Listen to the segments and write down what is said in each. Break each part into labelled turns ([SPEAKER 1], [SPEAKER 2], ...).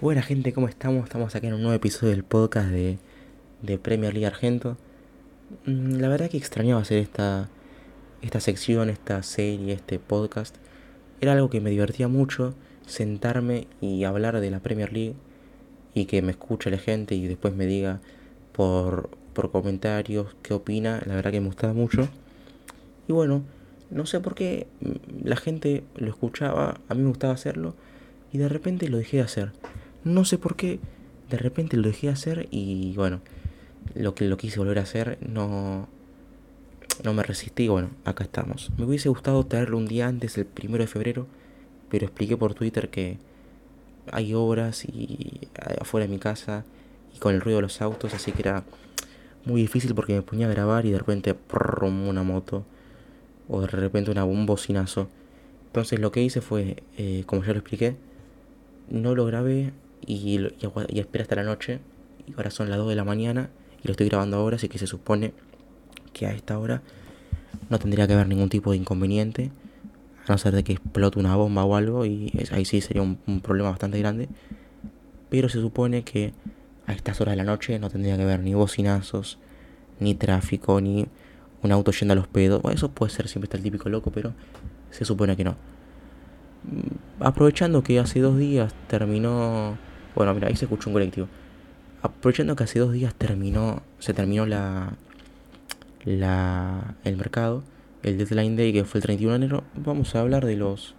[SPEAKER 1] Buena gente, ¿cómo estamos? Estamos aquí en un nuevo episodio del podcast de, de Premier League Argento. Mm, La verdad que extrañaba hacer esta, esta sección, esta serie, este podcast. Era algo que me divertía mucho, sentarme y hablar de la Premier League y que me escuche la gente y después me diga por, por comentarios qué opina. La verdad que me gustaba mucho. Y bueno, no sé por qué mm, la gente lo escuchaba, a mí me gustaba hacerlo y de repente lo dejé de hacer. No sé por qué, de repente lo dejé de hacer y bueno, lo que lo quise volver a hacer no no me resistí, bueno, acá estamos. Me hubiese gustado traerlo un día antes, el primero de febrero, pero expliqué por Twitter que hay obras y afuera de mi casa y con el ruido de los autos, así que era muy difícil porque me ponía a grabar y de repente una moto o de repente una, un bocinazo. Entonces lo que hice fue, eh, como ya lo expliqué, no lo grabé y, esperé hasta la noche. Y ahora son las 2 de la mañana y lo estoy grabando ahora, así que se supone que a esta hora no tendría que haber ningún tipo de inconveniente. A no ser de que explote una bomba o algo y ahí sí sería un, un problema bastante grande. Pero se supone que a estas horas de la noche no tendría que haber ni bocinazos, ni tráfico, ni un auto yendo a los pedos. Bueno, eso puede ser, siempre está el típico loco, pero se supone que no. Mm, Aprovechando que hace dos días terminó... Bueno, mira, ahí se escuchó un colectivo. Aprovechando que hace dos días terminó, se terminó la, la, el mercado, el deadline day que fue el 31 de enero, vamos a hablar de los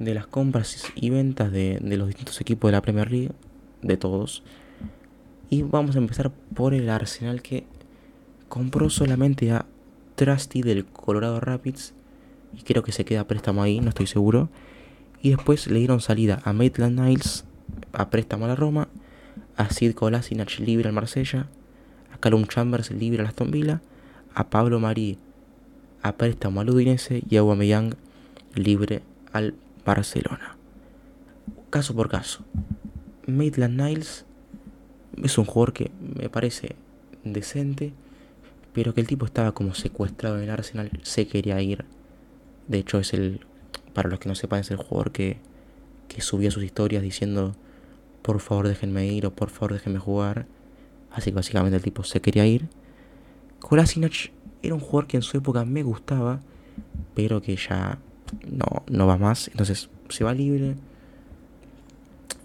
[SPEAKER 1] de las compras y ventas de, de los distintos equipos de la Premier League, de todos. Y vamos a empezar por el Arsenal que compró solamente a Trusty del Colorado Rapids y creo que se queda préstamo ahí, no estoy seguro. Y después le dieron salida a Maitland Niles a préstamo a la Roma, a Sid Kolasinac libre al Marsella, a Callum Chambers libre al Aston Villa, a Pablo Marí a préstamo al Udinese y a Aubameyang libre al Barcelona. Caso por caso. Maitland Niles es un jugador que me parece decente, pero que el tipo estaba como secuestrado en el Arsenal, se quería ir. De hecho es el, para los que no sepan, es el jugador que, que subía sus historias diciendo por favor déjenme ir o por favor déjenme jugar. Así que básicamente el tipo se quería ir. Kolasinac era un jugador que en su época me gustaba, pero que ya no, no va más. Entonces se va libre.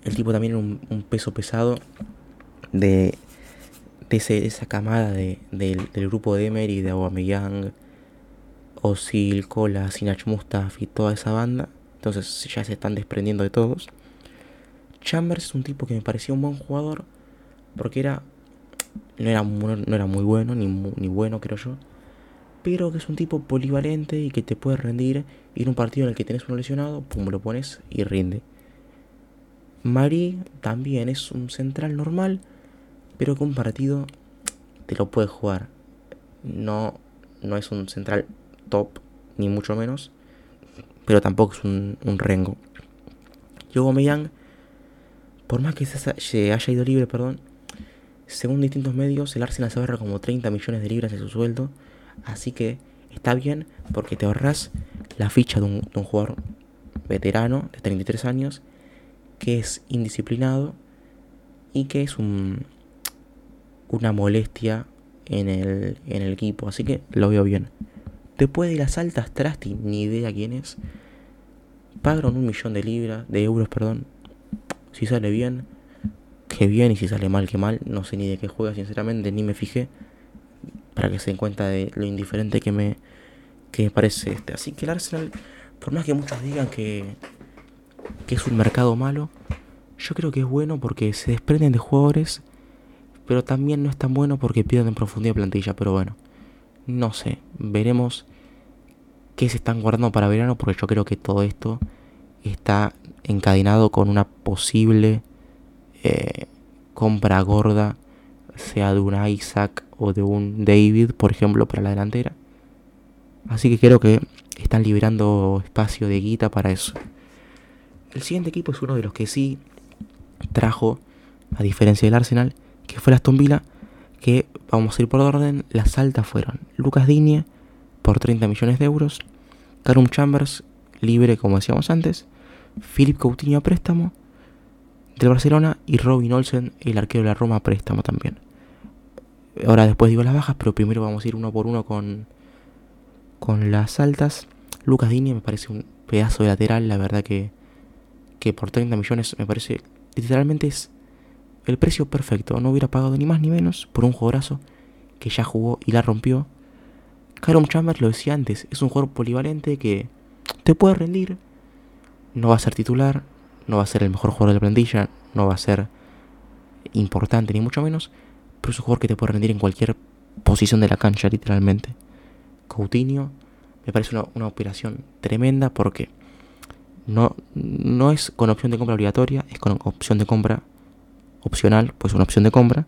[SPEAKER 1] El tipo también era un, peso pesado de, de, ese- esa camada de, del, grupo de Emery, de Aubameyang, Osil, Cola, Sinach Mustafi, toda esa banda. Entonces ya se están desprendiendo de todos. Chambers es un tipo que me parecía un buen jugador porque era no era, no era muy bueno ni, ni bueno creo yo pero que es un tipo polivalente y que te puede rendir y en un partido en el que tenés uno lesionado pum lo pones y rinde. Mari también es un central normal pero que un partido te lo puede jugar. No no es un central top ni mucho menos pero tampoco es un, un rengo. Y Aubameyang por más que se, haya ido libre, perdón, según distintos medios, el Arsenal se ahorra como 30 millones de libras de su sueldo. Así que está bien porque te ahorras la ficha de un, de un jugador veterano de 33 años que es indisciplinado y que es un, una molestia en el, en el equipo. Así que lo veo bien. Después de las altas Trusty, ni idea quién es. Pagaron un millón de libras, de euros, perdón, si sale bien, que bien, y si sale mal, que mal. No sé ni de qué juega, sinceramente, ni me fijé. Para que se den cuenta de lo indiferente que me, que me parece este. Así que el Arsenal, por más que muchos digan que, que es un mercado malo, yo creo que es bueno porque se desprenden de jugadores, pero también no es tan bueno porque pierden profundidad plantilla. Pero bueno, no sé, veremos qué se están guardando para verano, porque yo creo que todo esto está encadenado con una posible eh, compra gorda, sea de un Isaac o de un David, por ejemplo, para la delantera. Así que creo que están liberando espacio de guita para eso. El siguiente equipo es uno de los que sí trajo, a diferencia del Arsenal, que fue el Aston Villa, que vamos a ir por orden, las altas fueron Lucas Digne por 30 millones de euros, Carum Chambers libre como decíamos antes, Philip Coutinho a préstamo, del Barcelona y Robin Olsen, el arquero de la Roma, préstamo también. Ahora después digo las bajas, pero primero vamos a ir uno por uno con, con las altas. Lucas Digne me parece un pedazo de lateral, la verdad que, que por 30 millones me parece literalmente es el precio perfecto. No hubiera pagado ni más ni menos por un jugadorazo que ya jugó y la rompió. Karom Chambers lo decía antes, es un jugador polivalente que te puede rendir. No va a ser titular, no va a ser el mejor jugador de la plantilla, no va a ser importante ni mucho menos, pero es un jugador que te puede rendir en cualquier posición de la cancha, literalmente. Coutinho me parece una, operación tremenda porque no, no es con opción de compra obligatoria, es con opción de compra opcional, pues una opción de compra.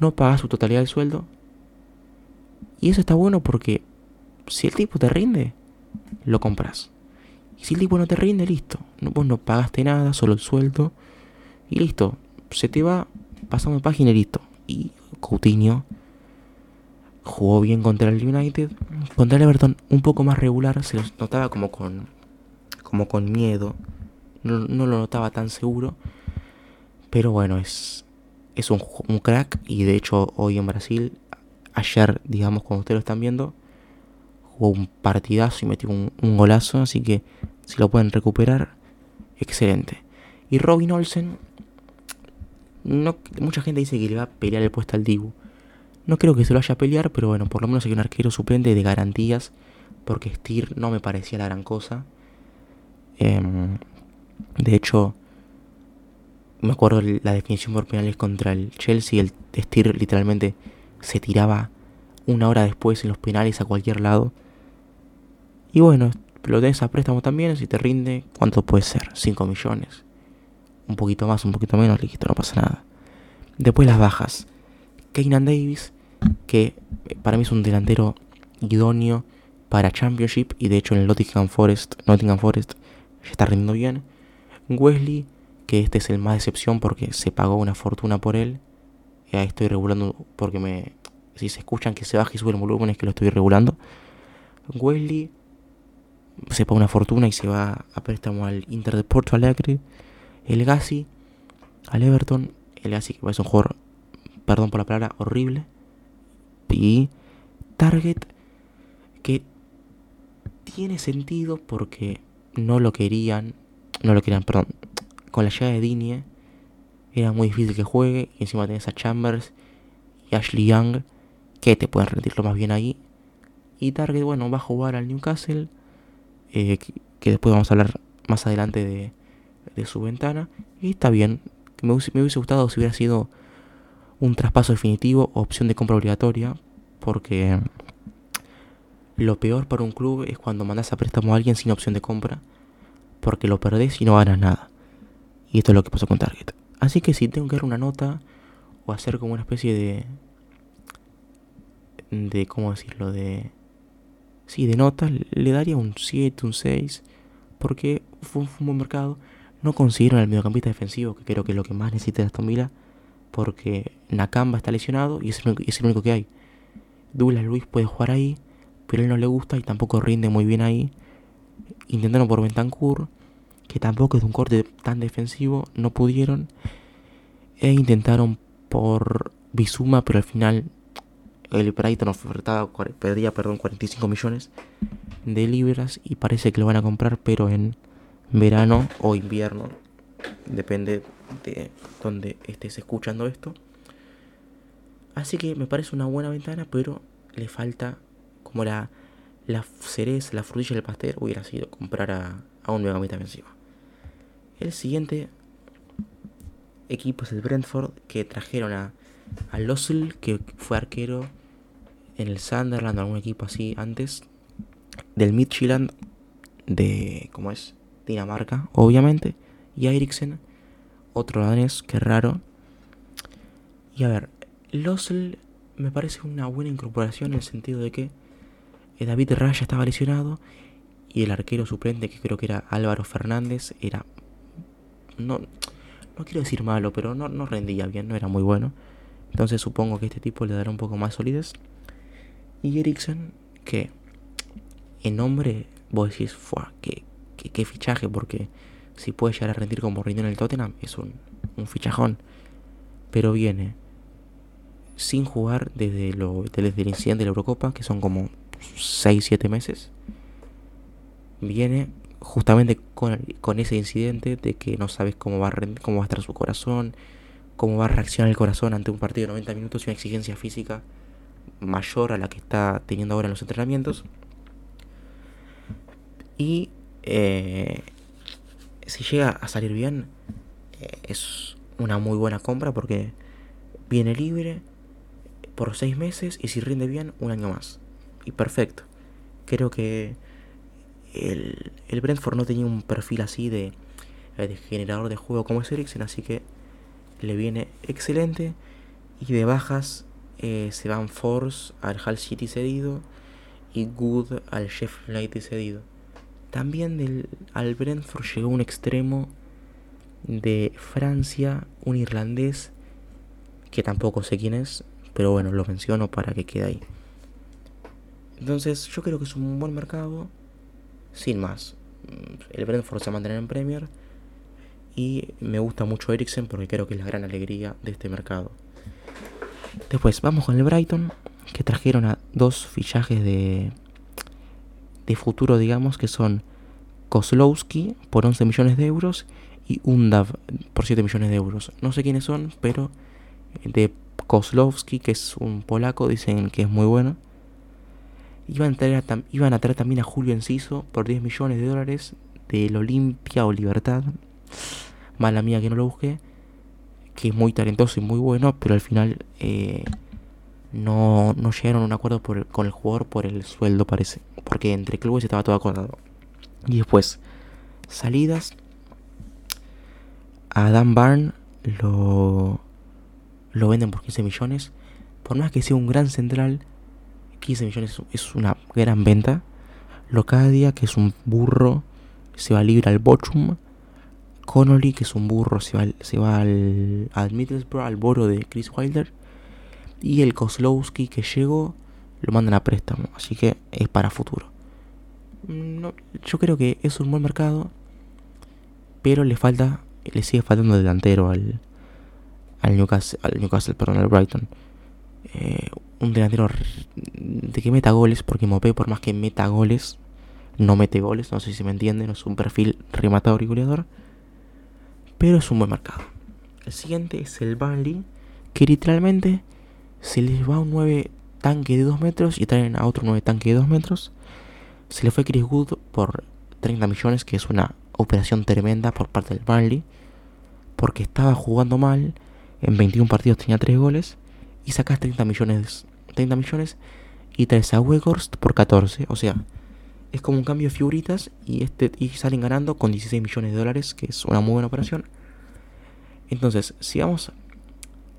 [SPEAKER 1] No pagas su totalidad del sueldo. Y eso está bueno porque si el tipo te rinde, lo compras. Y si el tipo no te rinde, listo. No, vos no pagaste nada, solo el sueldo. Y listo. Se te va, pasamos página y listo. Y Coutinho jugó bien contra el United. Contra el Everton un poco más regular. Se lo notaba como con, como con miedo. No, no lo notaba tan seguro. Pero bueno, es, es un, un crack. Y de hecho hoy en Brasil, ayer, digamos, cuando ustedes lo están viendo, jugó un partidazo y metió un, golazo, así que si lo pueden recuperar, excelente. Y Robin Olsen, no, mucha gente dice que le va a pelear el puesto al Dibu. No creo que se lo vaya a pelear, pero bueno, por lo menos hay un arquero suplente de garantías, porque Stier no me parecía la gran cosa. Em, de hecho, me acuerdo la definición por penales contra el Chelsea, el Stier literalmente se tiraba una hora después en los penales a cualquier lado. Y bueno, lo tenés a préstamo también, si te rinde, ¿cuánto puede ser? 5 millones. Un poquito más, un poquito menos, listo, no pasa nada. Después las bajas. Keynan Davis, que eh, para mí es un delantero idóneo para Championship y de hecho en el Nottingham Forest, Nottingham Forest ya está rindiendo bien. Wesley, que este es el más decepción porque se pagó una fortuna por él. Ya estoy regulando porque me si se escuchan que se baja y sube el volumen es que lo estoy regulando. Wesley sepa una fortuna y se va a préstamo al Inter de Porto Alegre. El Gassi al Everton. El Gassi que es un jugador, perdón por la palabra, horrible. Y Target que tiene sentido porque no lo querían, no lo querían, perdón, con la llegada de Dinie era muy difícil que juegue y encima tenés a Chambers y Ashley Young que te pueden rendirlo más bien ahí. Y Target, bueno, va a jugar al Newcastle eh, que, después vamos a hablar más adelante de, su ventana. Y está bien, me, me, hubiese gustado si hubiera sido un traspaso definitivo o opción de compra obligatoria, porque lo peor para un club es cuando mandas a préstamo a alguien sin opción de compra, porque lo perdés y no ganas nada. Y esto es lo que pasó con Target. Así que si tengo que dar una nota o hacer como una especie de... de ¿cómo decirlo? de Sí, de notas le daría un 7, un 6, porque fue, un buen mercado. No consiguieron el mediocampista defensivo, que creo que es lo que más necesita Aston Villa, porque Nakamba está lesionado y es el, es el único que hay. Douglas Luis puede jugar ahí, pero a él no le gusta y tampoco rinde muy bien ahí. Intentaron por Bentancur, que tampoco es un corte tan defensivo, no pudieron. E intentaron por Bizuma, pero al final el Brighton ofertaba, pedía perdón, 45 millones de libras y parece que lo van a comprar, pero en verano o invierno, depende de donde estés escuchando esto. Así que me parece una buena ventana, pero le falta como la, la cereza, la frutilla del pastel hubiera sido comprar a, a un megamita defensivo. El siguiente equipo es el Brentford, que trajeron a, a Lossel, que fue arquero en el Sunderland o algún equipo así antes. Del Midtjylland de, ¿cómo es? Dinamarca, obviamente. Y Eriksen, otro danés, que raro. Y a ver, Losel me parece una buena incorporación en el sentido de que eh, David Raya estaba lesionado y el arquero suplente, que creo que era Álvaro Fernández, era... No, no quiero decir malo, pero no, no rendía bien, no era muy bueno. Entonces supongo que este tipo le dará un poco más solidez. Y Ericsson, que en nombre vos decís, fue qué, qué, fichaje, porque si puede llegar a rendir como rindió en el Tottenham, es un, un fichajón. Pero viene sin jugar desde, lo, desde el incidente de la Eurocopa, que son como 6-7 meses. Viene justamente con, con, ese incidente de que no sabes cómo va, a, cómo va a estar su corazón, cómo va a reaccionar el corazón ante un partido de 90 minutos y una exigencia física mayor a la que está teniendo ahora en los entrenamientos. Y eh, si llega a salir bien, eh, es una muy buena compra porque viene libre por seis meses y si rinde bien, un año más. Y perfecto. Creo que el, el Brentford no tenía un perfil así de, de generador de juego como es Eriksen, así que le viene excelente. Y de bajas eh, se van Force al Hull City cedido y Good al Sheffield United cedido. También del, al Brentford llegó un extremo de Francia, un irlandés, que tampoco sé quién es, pero bueno, lo menciono para que quede ahí. Entonces yo creo que es un buen mercado, sin más. El Brentford se mantener en Premier y me gusta mucho Eriksen porque creo que es la gran alegría de este mercado. Después vamos con el Brighton, que trajeron a dos fichajes de, de futuro, digamos, que son Kozlowski por 11 millones de euros y Undav por 7 millones de euros. No sé quiénes son, pero de Kozlowski, que es un polaco, dicen que es muy bueno. Iban a traer, iban a traer también a Julio Enciso por 10 millones de dólares del Olimpia o Libertad. Mala mía que no lo busqué. Que es muy talentoso y muy bueno, pero al final eh, no, no, llegaron a un acuerdo con el jugador por el sueldo, parece. Porque entre clubes estaba todo acordado. Y después, salidas. A Dan Barn lo, lo venden por 15 millones. Por más que sea un gran central, 15 millones es una gran venta. Locadia, que es un burro, se va libre al Bochum. Connolly, que es un burro, se va, se va al, al Middlesbrough, al boro de Chris Wilder. Y el Kozlowski que llegó, lo mandan a préstamo. Así que es para futuro. No, yo creo que es un buen mercado. Pero le falta, le sigue faltando delantero al, al Newcastle, al Newcastle, perdón, al Brighton. Eh, un delantero de que meta goles, porque Mopé por más que meta goles, no mete goles, no sé si me entienden, no es un perfil rematador y goleador, pero es un buen mercado. El siguiente es el Burnley, que literalmente se les va un 9 tanque de 2 metros y traen a otro 9 tanque de 2 metros. Se le fue Chris Wood por 30 millones, que es una operación tremenda por parte del Burnley, porque estaba jugando mal, en 21 partidos tenía 3 goles, y sacas 30 millones 30 millones y traes a Weghorst por 14. O sea, es como un cambio de figuritas y, este, y salen ganando con 16 millones de dólares, que es una muy buena operación. Entonces, si vamos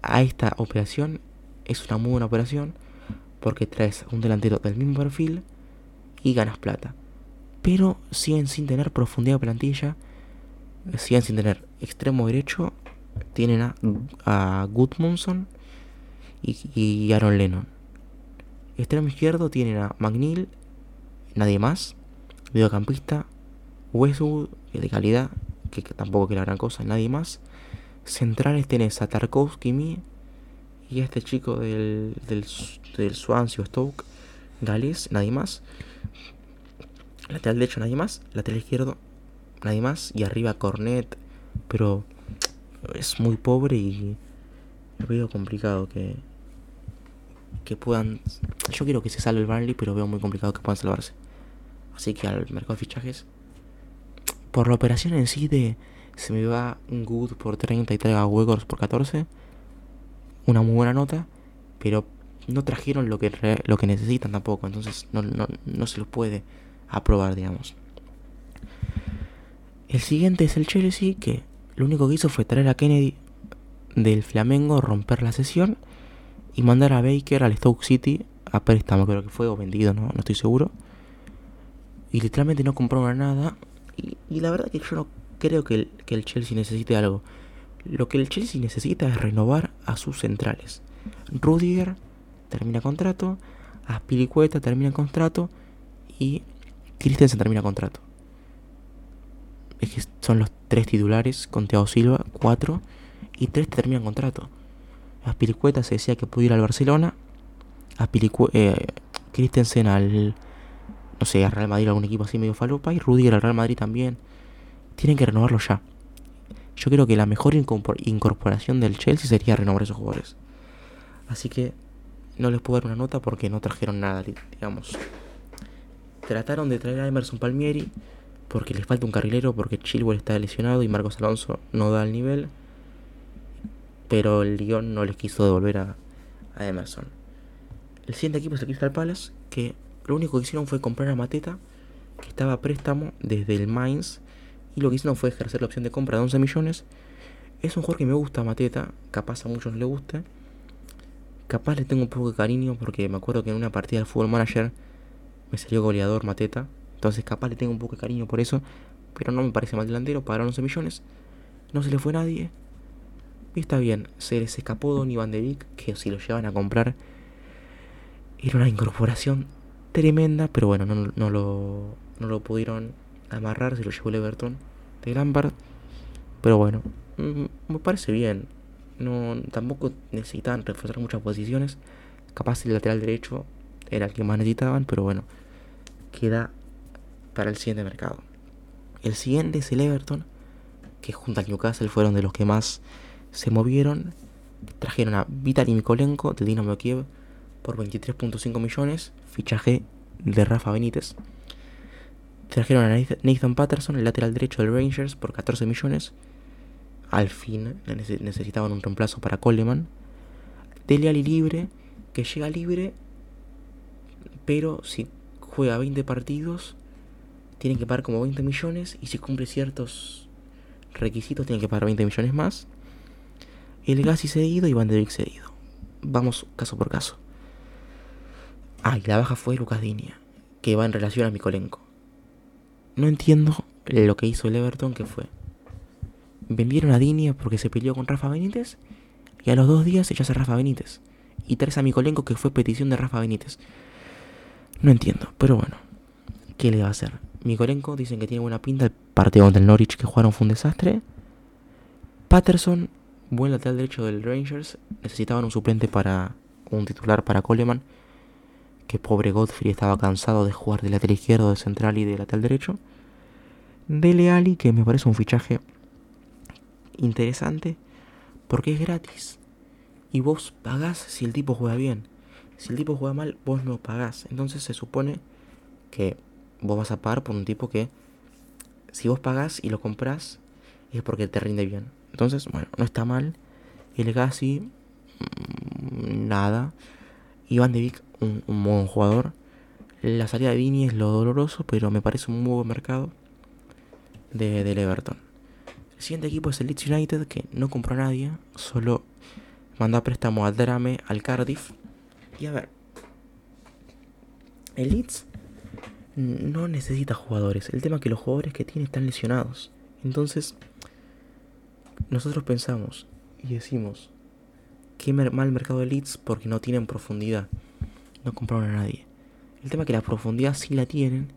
[SPEAKER 1] a esta operación, es una muy buena operación porque traes un delantero del mismo perfil y ganas plata. Pero siguen sin tener profundidad de plantilla, siguen sin tener extremo derecho, tienen a, a Gudmundsson y, y Aaron Lennon. Extremo izquierdo tienen a McNeil, nadie más. Videocampista, Westwood, de calidad, que, tampoco que la gran cosa, nadie más. Centrales tenés a Tarkovsky, Mi y este chico del, del, del Swansea Stoke, Gales, nadie más. Lateral derecho, nadie más. Lateral izquierdo, nadie más. Y arriba Cornet, pero es muy pobre y lo veo complicado que, que puedan. Yo quiero que se salve el Burnley, pero veo muy complicado que puedan salvarse. Así que al mercado de fichajes, por la operación en sí de se me va Good por 30 y traiga Wegors por 14, una muy buena nota, pero no trajeron lo que, lo que necesitan tampoco, entonces no, no, no se los puede aprobar, digamos. El siguiente es el Chelsea, que lo único que hizo fue traer a Kennedy del Flamengo, romper la sesión y mandar a Baker al Stoke City a préstamo, creo que fue, o vendido, no, no estoy seguro. Y literalmente no compraron nada. Y, la verdad que yo no creo que el, Chelsea necesite algo. Lo que el Chelsea necesita es renovar a sus centrales. Rudiger termina contrato, Aspilicueta termina contrato y Christensen termina contrato. es que son los tres titulares con Thiago Silva, cuatro, y tres terminan contrato. Aspilicueta se decía que pudiera ir al Barcelona, eh, Christensen al, no sé, al Real Madrid, algún equipo así medio falopa, y Rudiger al Real Madrid también. Tienen que renovarlo ya. Yo creo que la mejor incorporación del Chelsea sería renovar esos jugadores. Así que no les puedo dar una nota porque no trajeron nada, digamos. Trataron de traer a Emerson Palmieri porque les falta un carrilero, porque Chilwell está lesionado y Marcos Alonso no da el nivel. Pero el Lyon no les quiso devolver a, Emerson. El siguiente equipo es el Crystal Palace, que lo único que hicieron fue comprar a Mateta, que estaba a préstamo desde el Mainz, y lo que hicieron fue ejercer la opción de compra de 11 millones. Es un jugador que me gusta, Mateta, capaz a muchos le guste. Capaz le tengo un poco de cariño porque me acuerdo que en una partida del Fútbol Manager me salió goleador Mateta. Entonces capaz le tengo un poco de cariño por eso. Pero no me parece mal delantero. Pagaron 11 millones. No se le fue nadie. Y está bien. Se les escapó Donny Van de Beek. Que si lo llevan a comprar. Era una incorporación tremenda. Pero bueno, no, no, lo, no lo pudieron amarrar. Se lo llevó el Everton de Lampard. Pero bueno. Mm, me parece bien. No, tampoco necesitaban reforzar muchas posiciones. Capaz el lateral derecho era el que más necesitaban, pero bueno, queda para el siguiente mercado. El siguiente es el Everton, que junto al Newcastle fueron de los que más se movieron. Trajeron a Vitaly Mikolenko del Dinamo Kiev por 23.5 millones, fichaje de Rafa Benítez. Trajeron a Nathan Patterson, el lateral derecho del Rangers, por 14 millones. Al fin necesitaban un reemplazo para Coleman. Dele Ali libre, que llega libre pero si juega 20 partidos, tienen que pagar como 20 millones. Y si cumple ciertos requisitos, tienen que pagar 20 millones más. El Gassi cedido y Van de Beek cedido. Vamos caso por caso. Ah, y la baja fue Lucas Dinia, que va en relación a Mikolenko. No entiendo lo que hizo el Everton, que fue. Vendieron a Dinia porque se peleó con Rafa Benítez. Y a los dos días se a Rafa Benítez. Y traes a Mikolenko, que fue petición de Rafa Benítez. No entiendo, pero bueno. ¿Qué le va a hacer? Mikolenko dicen que tiene buena pinta. El partido contra el Norwich que jugaron fue un desastre. Patterson, buen lateral derecho del Rangers. Necesitaban un suplente para. un titular para Coleman. Pobre Godfrey estaba cansado de jugar de lateral izquierdo, de central y de lateral derecho. Dele Ali, que me parece un fichaje interesante. Porque es gratis. Y vos pagás si el tipo juega bien. Si el tipo juega mal, vos no pagás. Entonces se supone que vos vas a pagar por un tipo que, si vos pagás y lo compras, es porque te rinde bien. Entonces, bueno, no está mal. El Gassi, mm, nada. Iván de Vic, un, buen jugador. La salida de Vini es lo doloroso, pero me parece un muy buen mercado de, del Everton. El siguiente equipo es el Leeds United, que no compró a nadie, solo mandó a préstamo a Drame al Cardiff y a ver, el Leeds no necesita jugadores. El tema es que los jugadores que tiene están lesionados. Entonces, nosotros pensamos y decimos, qué mal mercado de Leeds porque no tienen profundidad. No compraron a nadie. El tema es que la profundidad sí la tienen,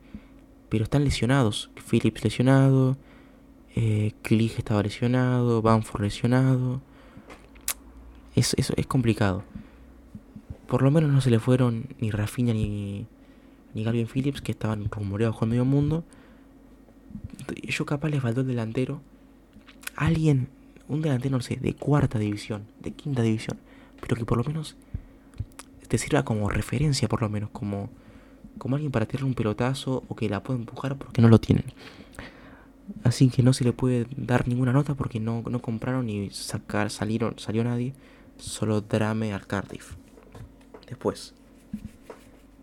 [SPEAKER 1] pero están lesionados. Phillips lesionado, eh, estaba lesionado, Banford lesionado. Es, es, es complicado. Por lo menos no se le fueron ni Rafinha ni, ni Galvin Phillips, que estaban rumoreados con medio mundo. Yo capaz les faltó el delantero. Alguien, un delantero, no sé, de cuarta división, de quinta división, pero que por lo menos te sirva como referencia, por lo menos, como, como alguien para tirar un pelotazo o que la pueda empujar porque no lo tienen. Así que no se le puede dar ninguna nota porque no, no compraron ni sacar, salieron, salió nadie. Solo Drame al Cardiff. Después.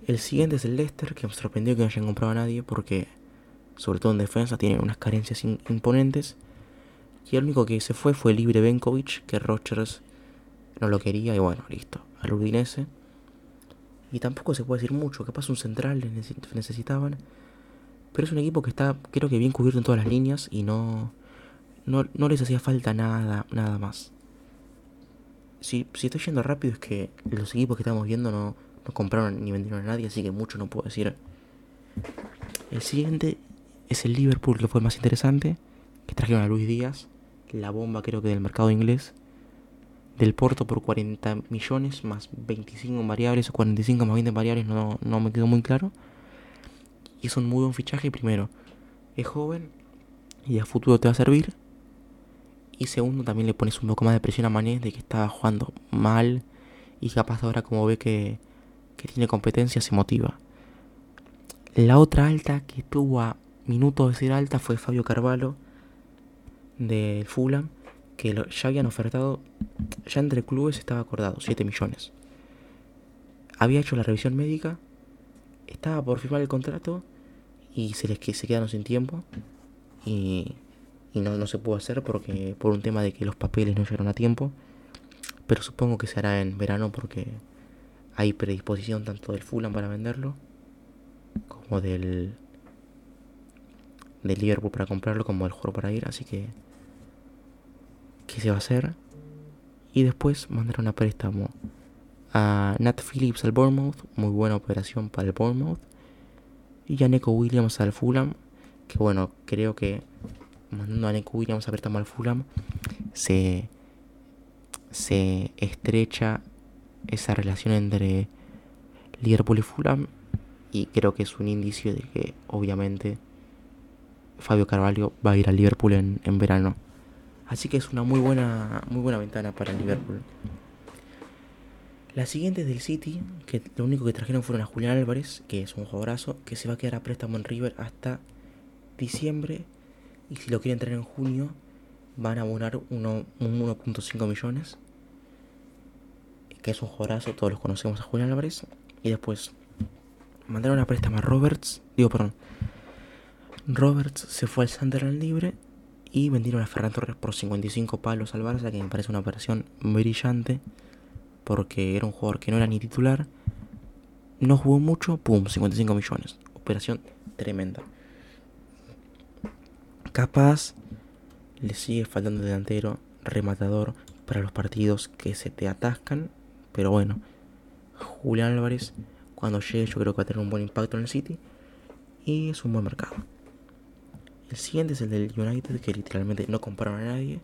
[SPEAKER 1] El siguiente es el Leicester, que me sorprendió que no hayan comprado a nadie porque, sobre todo en defensa, tiene unas carencias imponentes. Y el único que se fue fue Libre Benkovic, que Rogers no lo quería y bueno, listo, al Udinese. Y tampoco se puede decir mucho, capaz un central necesitaban. Pero es un equipo que está, creo que bien cubierto en todas las líneas y no, no, no les hacía falta nada, nada más si, si estoy yendo rápido es que los equipos que estamos viendo no, no compraron ni vendieron a nadie, así que mucho no puedo decir. El siguiente es el Liverpool, que fue el más interesante. que trajeron a Luis Díaz, la bomba creo que del mercado inglés, del Porto por 40 millones más 25 variables o 45 más 20 variables, no, no me quedó muy claro. Y es un muy buen fichaje primero, es joven y a futuro te va a servir. Y segundo, también le pones un poco más de presión a Mané de que estaba jugando mal y capaz ahora como ve que, que tiene competencia se motiva. La otra alta que tuvo a minutos de ser alta fue Fabio Carvalho del Fulham, que ya habían ofertado, ya entre clubes estaba acordado, 7 millones. Había hecho la revisión médica, estaba por firmar el contrato y se les se quedaron sin tiempo y, y no, no se pudo hacer porque por un tema de que los papeles no llegaron a tiempo. Pero supongo que se hará en verano porque hay predisposición tanto del Fulham para venderlo como del del Liverpool para comprarlo como del juego para ir, así que qué se va a hacer y después mandaron a préstamo a Nat Phillips al Bournemouth, muy buena operación para el Bournemouth y a Neko Williams al Fulham, que bueno, creo que mandando a Neko Williams a préstamo al Fulham se se estrecha esa relación entre Liverpool y Fulham y creo que es un indicio de que obviamente Fabio Carvalho va a ir al Liverpool en, en verano. Así que es una muy buena, muy buena ventana para el Liverpool. La siguiente es del City, que lo único que trajeron fueron a Julián Álvarez, que es un jugadorazo, que se va a quedar a préstamo en River hasta diciembre. Y si lo quieren traer en junio, van a abonar 1.5 millones. Que es un jugadorazo, todos los conocemos a Julián Álvarez. Y después mandaron a préstamo a Roberts, digo, perdón, Roberts se fue al Sunderland libre y vendieron a Ferran Torres por 55 palos al Barça, que me parece una operación brillante, porque era un jugador que no era ni titular, no jugó mucho, pum, 55 millones. Operación tremenda. Capaz le sigue faltando delantero, rematador para los partidos que se te atascan, pero bueno, Julián Álvarez, cuando llegue, yo creo que va a tener un buen impacto en el City y es un buen mercado. El siguiente es el del United, que literalmente no compraron a nadie.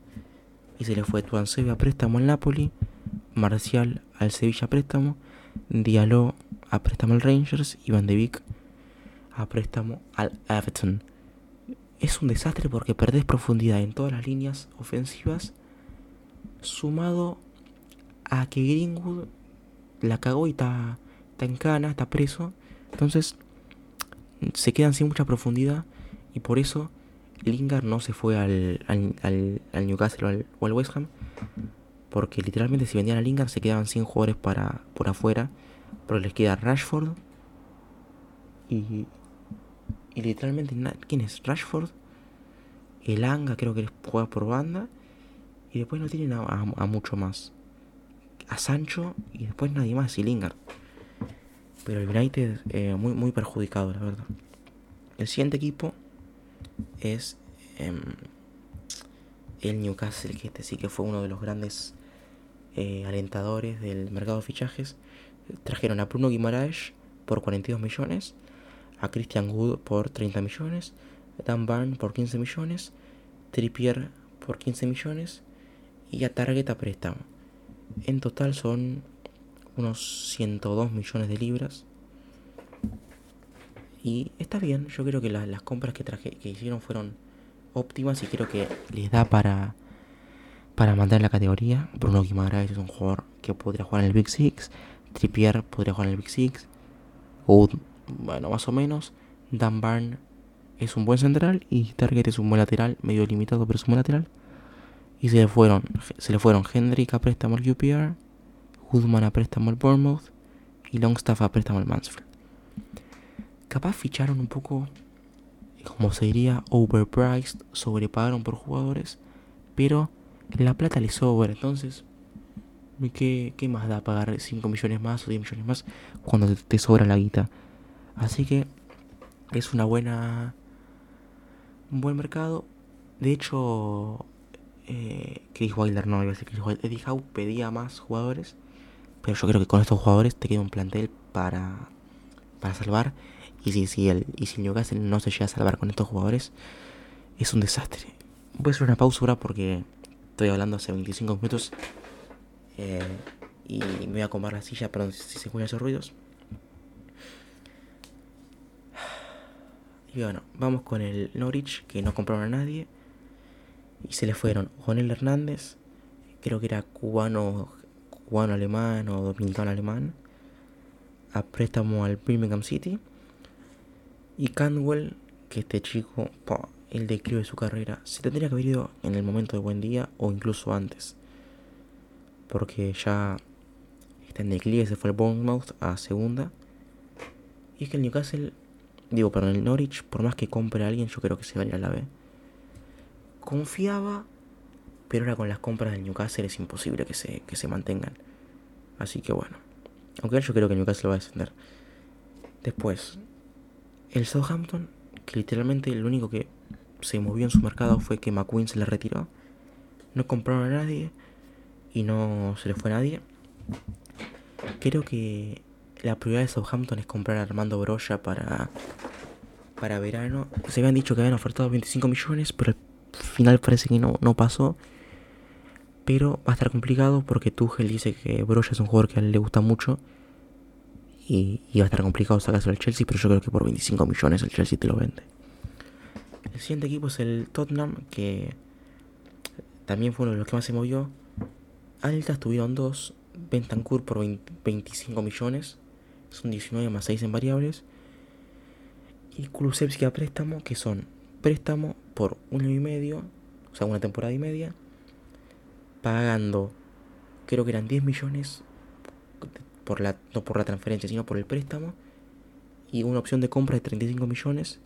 [SPEAKER 1] Y se le fue Tuansebe a préstamo al Napoli, Marcial al Sevilla a préstamo, Diallo a préstamo al Rangers y Van de Beek a préstamo al Everton. Es un desastre porque perdés profundidad en todas las líneas ofensivas, sumado a que Greenwood la cagó y está, está en cana, está preso. Entonces se quedan sin mucha profundidad y por eso Lingard no se fue al, al, Newcastle o al, West Ham. Porque literalmente si vendían a Lingard se quedaban 100 jugadores para, por afuera. Pero les queda Rashford. Y, y literalmente, ¿quién es? Rashford. El Anga creo que juega por banda. Y después no tienen a, mucho más. A Sancho y después nadie más. Y Lingard. Pero el United eh, muy, muy perjudicado, la verdad. El siguiente equipo es em, el Newcastle, que este sí que fue uno de los grandes eh, alentadores del mercado de fichajes. Trajeron a Bruno Guimaraes por 42 millones, a Christian Wood por 30 millones, Dan Barn por 15 millones, Trippier por 15 millones y a Target a préstamo. En total son unos 102 millones de libras y está bien, yo creo que las compras que, que hicieron fueron óptimas y creo que les da para, para mantener la categoría. Bruno Guimaraes es un jugador que podría jugar en el Big Six. Trippier podría jugar en el Big Six. Wood, bueno, más o menos. Dan Barn es un buen central y Target es un buen lateral, medio limitado, pero es un buen lateral. Y se le fueron, se le fueron Hendrick a préstamo al UPR, Woodman a préstamo al Bournemouth y Longstaff a préstamo al Mansfield capaz ficharon un poco, como se diría, overpriced, sobrepagaron por jugadores, pero la plata les sobra, entonces, ¿qué, qué más da pagar 5 millones más o 10 millones más cuando te, sobra la guita? Así que es una buena, un buen mercado. De hecho, eh, Chris Wilder no, iba a decir Chris Wilder, Eddie Howe pedía más jugadores, pero yo creo que con estos jugadores te queda un plantel para, para salvar y si, si, el, y si Newcastle no se llega a salvar con estos jugadores, es un desastre. voy a hacer una pausa ahora porque estoy hablando hace 25 minutos. Eh, y me voy a comer la silla, perdón si se escuchan esos ruidos. Y bueno, vamos con el Norwich, que no compraron a nadie. Y se le fueron Jonel Hernández, creo que era cubano, cubano alemán o dominicano alemán, a préstamo al Birmingham City. Y Cantwell, que este chico, el declive de su carrera, se tendría que haber ido en el momento de buen día o incluso antes. Porque ya está en declive, se fue el Bournemouth a segunda. Y es que el Newcastle Digo, pero en el Norwich, por más que compre a alguien, yo creo que se va a a la B. Confiaba, pero ahora con las compras del Newcastle es imposible que se, que se mantengan. Así que bueno. Aunque yo creo que el Newcastle va a descender. Después, el Southampton, que literalmente lo único que se movió en su mercado fue que McQueen se le retiró. No compraron a nadie y no se le fue a nadie. Creo que la prioridad de Southampton es comprar a Armando Broya para, para verano. Se habían dicho que habían ofertado 25 millones, pero al final parece que no, no pasó. Pero va a estar complicado porque Tuchel dice que Broya es un jugador que a él le gusta mucho. Y, va a estar complicado sacarse al Chelsea, pero yo creo que por 25 millones el Chelsea te lo vende. El siguiente equipo es el Tottenham, que también fue uno de los que más se movió. Altas tuvieron dos, Bentancur por 25 millones son 19 más 6 en variables. Y Kulusevski a préstamo, que son préstamo por un año y medio, o sea, una temporada y media, pagando, creo que eran 10 millones, por la, no por la transferencia, sino por el préstamo, y una opción de compra de 35 millones,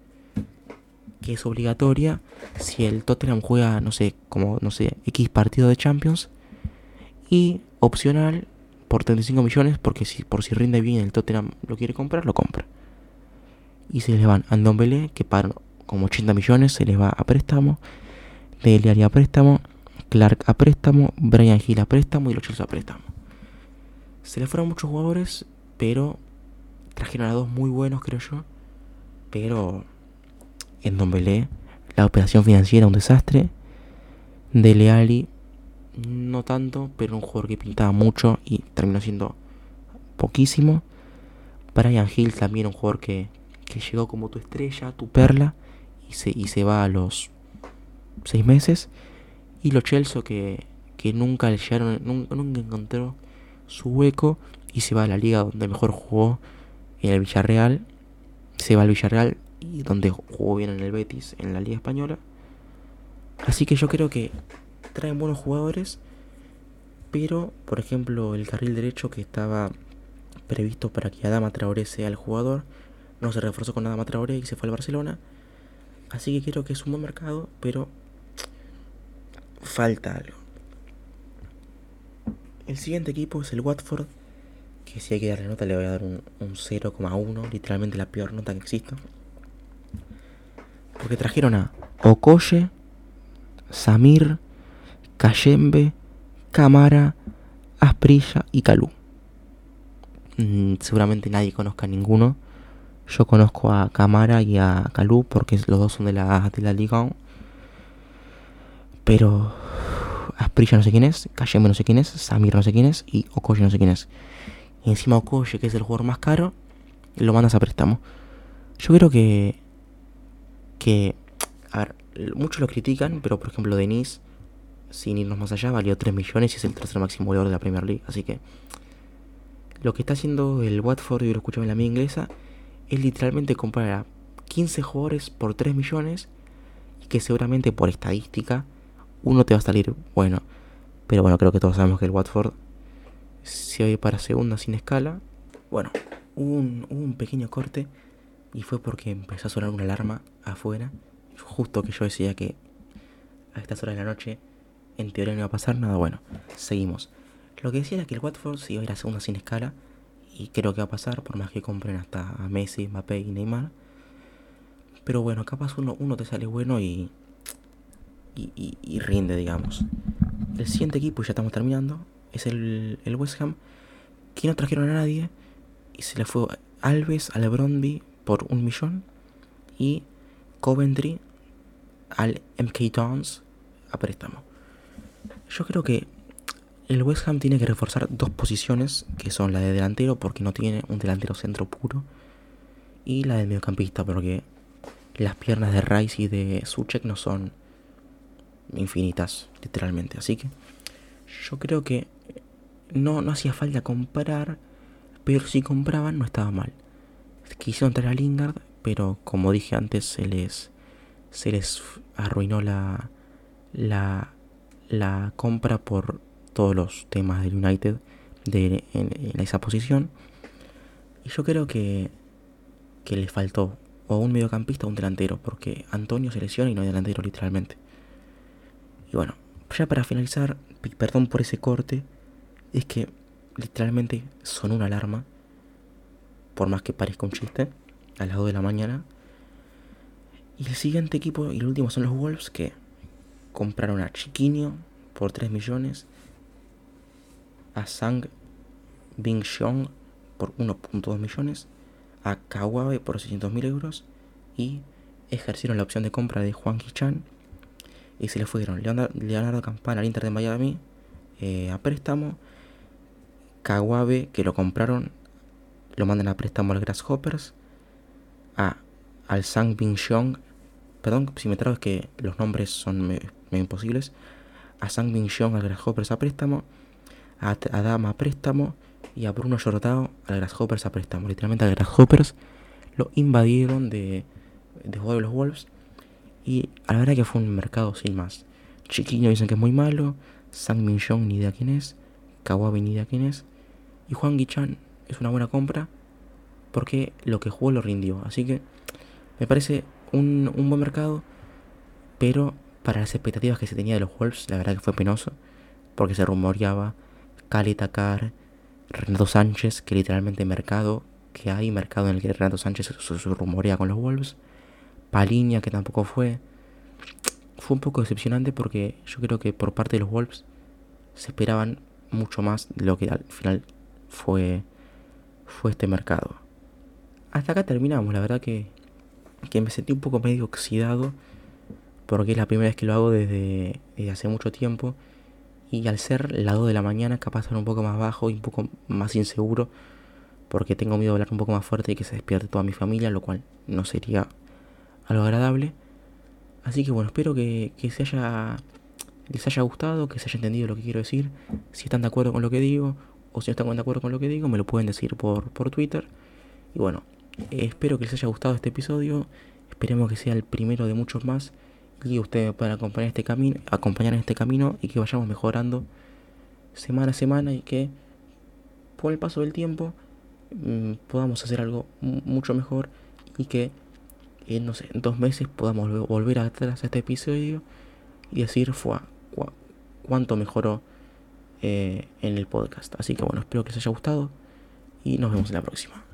[SPEAKER 1] que es obligatoria si el Tottenham juega, no sé, como, no sé, X partido de Champions, y opcional por 35 millones, porque si, por si rinde bien el Tottenham lo quiere comprar, lo compra. Y se les van a Belé, que para como 80 millones, se les va a préstamo. Dele a préstamo. Clark a préstamo. Brian Hill a préstamo. Y los Chelsea a préstamo. Se les fueron muchos jugadores, pero trajeron a dos muy buenos, creo yo. Pero en Don Belé, la operación financiera un desastre. Dele Ali no tanto, pero un jugador que pintaba mucho y terminó siendo poquísimo. Brian Hill también un jugador que, que llegó como tu estrella, tu perla, y se, y se va a los seis meses. Y lo Chelsea que, que nunca le llegaron, nunca, nunca encontró su hueco y se va a la liga donde mejor jugó en el Villarreal. Se va al Villarreal y donde jugó bien en el Betis en la liga española. Así que yo creo que traen buenos jugadores, pero por ejemplo el carril derecho que estaba previsto para que Adama Traoré sea el jugador, no se reforzó con Adama Traoré y se fue al Barcelona. Así que creo que es un buen mercado, pero falta algo. El siguiente equipo es el Watford, que si hay que darle nota le voy a dar un, un 0,1, literalmente la peor nota que exista. Porque trajeron a Okoye, Samir, Cayembe, Camara, Asprilla y Calú. Mm, seguramente nadie conozca a ninguno. Yo conozco a Camara y a Calú porque los dos son de la, de la Liga. Pero Asprilla no sé quién es, Cayembe no sé quién es, Samir no sé quién es y Okoye no sé quién es. Y encima Okoye, que es el jugador más caro, lo mandas a préstamo. Yo creo que... Que... A ver, muchos lo critican, pero por ejemplo Denis sin irnos más allá, valió 3 millones y es el tercer máximo goleador de la Premier League. Así que lo que está haciendo el Watford, yo lo escuchaba en la mía inglesa, es literalmente comprar a 15 jugadores por 3 millones y que seguramente por estadística uno te va a salir bueno. Pero bueno, creo que todos sabemos que el Watford se oye para segunda sin escala. Bueno, un, un pequeño corte y fue porque empezó a sonar una alarma afuera. Justo que yo decía que a estas horas de la noche en teoría no iba a pasar nada. Bueno, seguimos. Lo que decía era que el Watford se iba a ir a segunda sin escala. Y creo que va a pasar, por más que compren hasta a Messi, Mbappé y Neymar. Pero bueno, capaz uno, uno te sale bueno y, y, y, rinde, digamos. El siguiente equipo, ya estamos terminando, es el, el West Ham. Que no trajeron a nadie. Y se le fue Alves al Brondby por un millón. Y Coventry al MK Dons a préstamo. Yo creo que el West Ham tiene que reforzar dos posiciones, que son la de delantero, porque no tiene un delantero centro puro, y la de mediocampista, porque las piernas de Rice y de Suchek no son infinitas, literalmente. Así que yo creo que no, no hacía falta comprar, pero si compraban no estaba mal. Quisieron traer a Lingard, pero como dije antes, se les, se les arruinó la, la, la compra por todos los temas del United de, en, esa posición. Y yo creo que, que le faltó o un mediocampista o un delantero, porque Antonio se lesiona y no hay delantero literalmente. Y bueno, ya para finalizar, perdón por ese corte, es que literalmente son una alarma, por más que parezca un chiste, a las 2 de la mañana. Y el siguiente equipo y el último son los Wolves que compraron a Chiquinho por 3 millones, a Sang Bing Xiong por 1.2 millones, a Kawabe por 600 mil euros y ejercieron la opción de compra de Juan Chan y se le fueron Leonardo Campana al Inter de Miami eh, a préstamo, Kawabe que lo compraron lo mandan a préstamo al Grasshoppers, a, al Sang Xiong, perdón si me trago es que los nombres son medio, imposibles, a Sang Xiong al Grasshoppers a préstamo, a, a Dama a préstamo y a Bruno Jordao al Grasshoppers a préstamo. Literalmente al Grasshoppers lo invadieron de, de juego de los Wolves. Y la verdad que fue un mercado sin más. Chiquiño dicen que es muy malo. Sang Min ni idea quién es. Kawabi ni idea quién es. Y Juan Guichan es una buena compra. Porque lo que jugó lo rindió. Así que me parece un, un buen mercado. Pero para las expectativas que se tenía de los Wolves, la verdad que fue penoso. Porque se rumoreaba Caleta Takar Renato Sánchez, que literalmente mercado, que hay mercado en el que Renato Sánchez se, rumorea con los Wolves. Paliña, que tampoco fue. Fue un poco decepcionante porque yo creo que por parte de los Wolves se esperaban mucho más de lo que al final fue, fue este mercado. Hasta acá terminamos, la verdad que, que me sentí un poco medio oxidado porque es la primera vez que lo hago desde, hace mucho tiempo y al ser la 2 de la mañana capaz estar un poco más bajo y un poco más inseguro porque tengo miedo de hablar un poco más fuerte y que se despierte toda mi familia, lo cual no sería algo agradable. Así que bueno, espero que, se haya, les haya gustado, que se haya entendido lo que quiero decir. Si están de acuerdo con lo que digo o si no están de acuerdo con lo que digo, me lo pueden decir por, por Twitter. Y bueno, espero que les haya gustado este episodio. Esperemos que sea el primero de muchos más y ustedes me pueden acompañar, este camino, acompañar en este camino y que vayamos mejorando semana a semana y que por el paso del tiempo mm, podamos hacer algo mucho mejor y que en, no sé, en dos meses podamos volver atrás a este episodio y decir fue cuánto mejoró eh, en el podcast. Así que bueno, espero que les haya gustado y nos vemos en la próxima.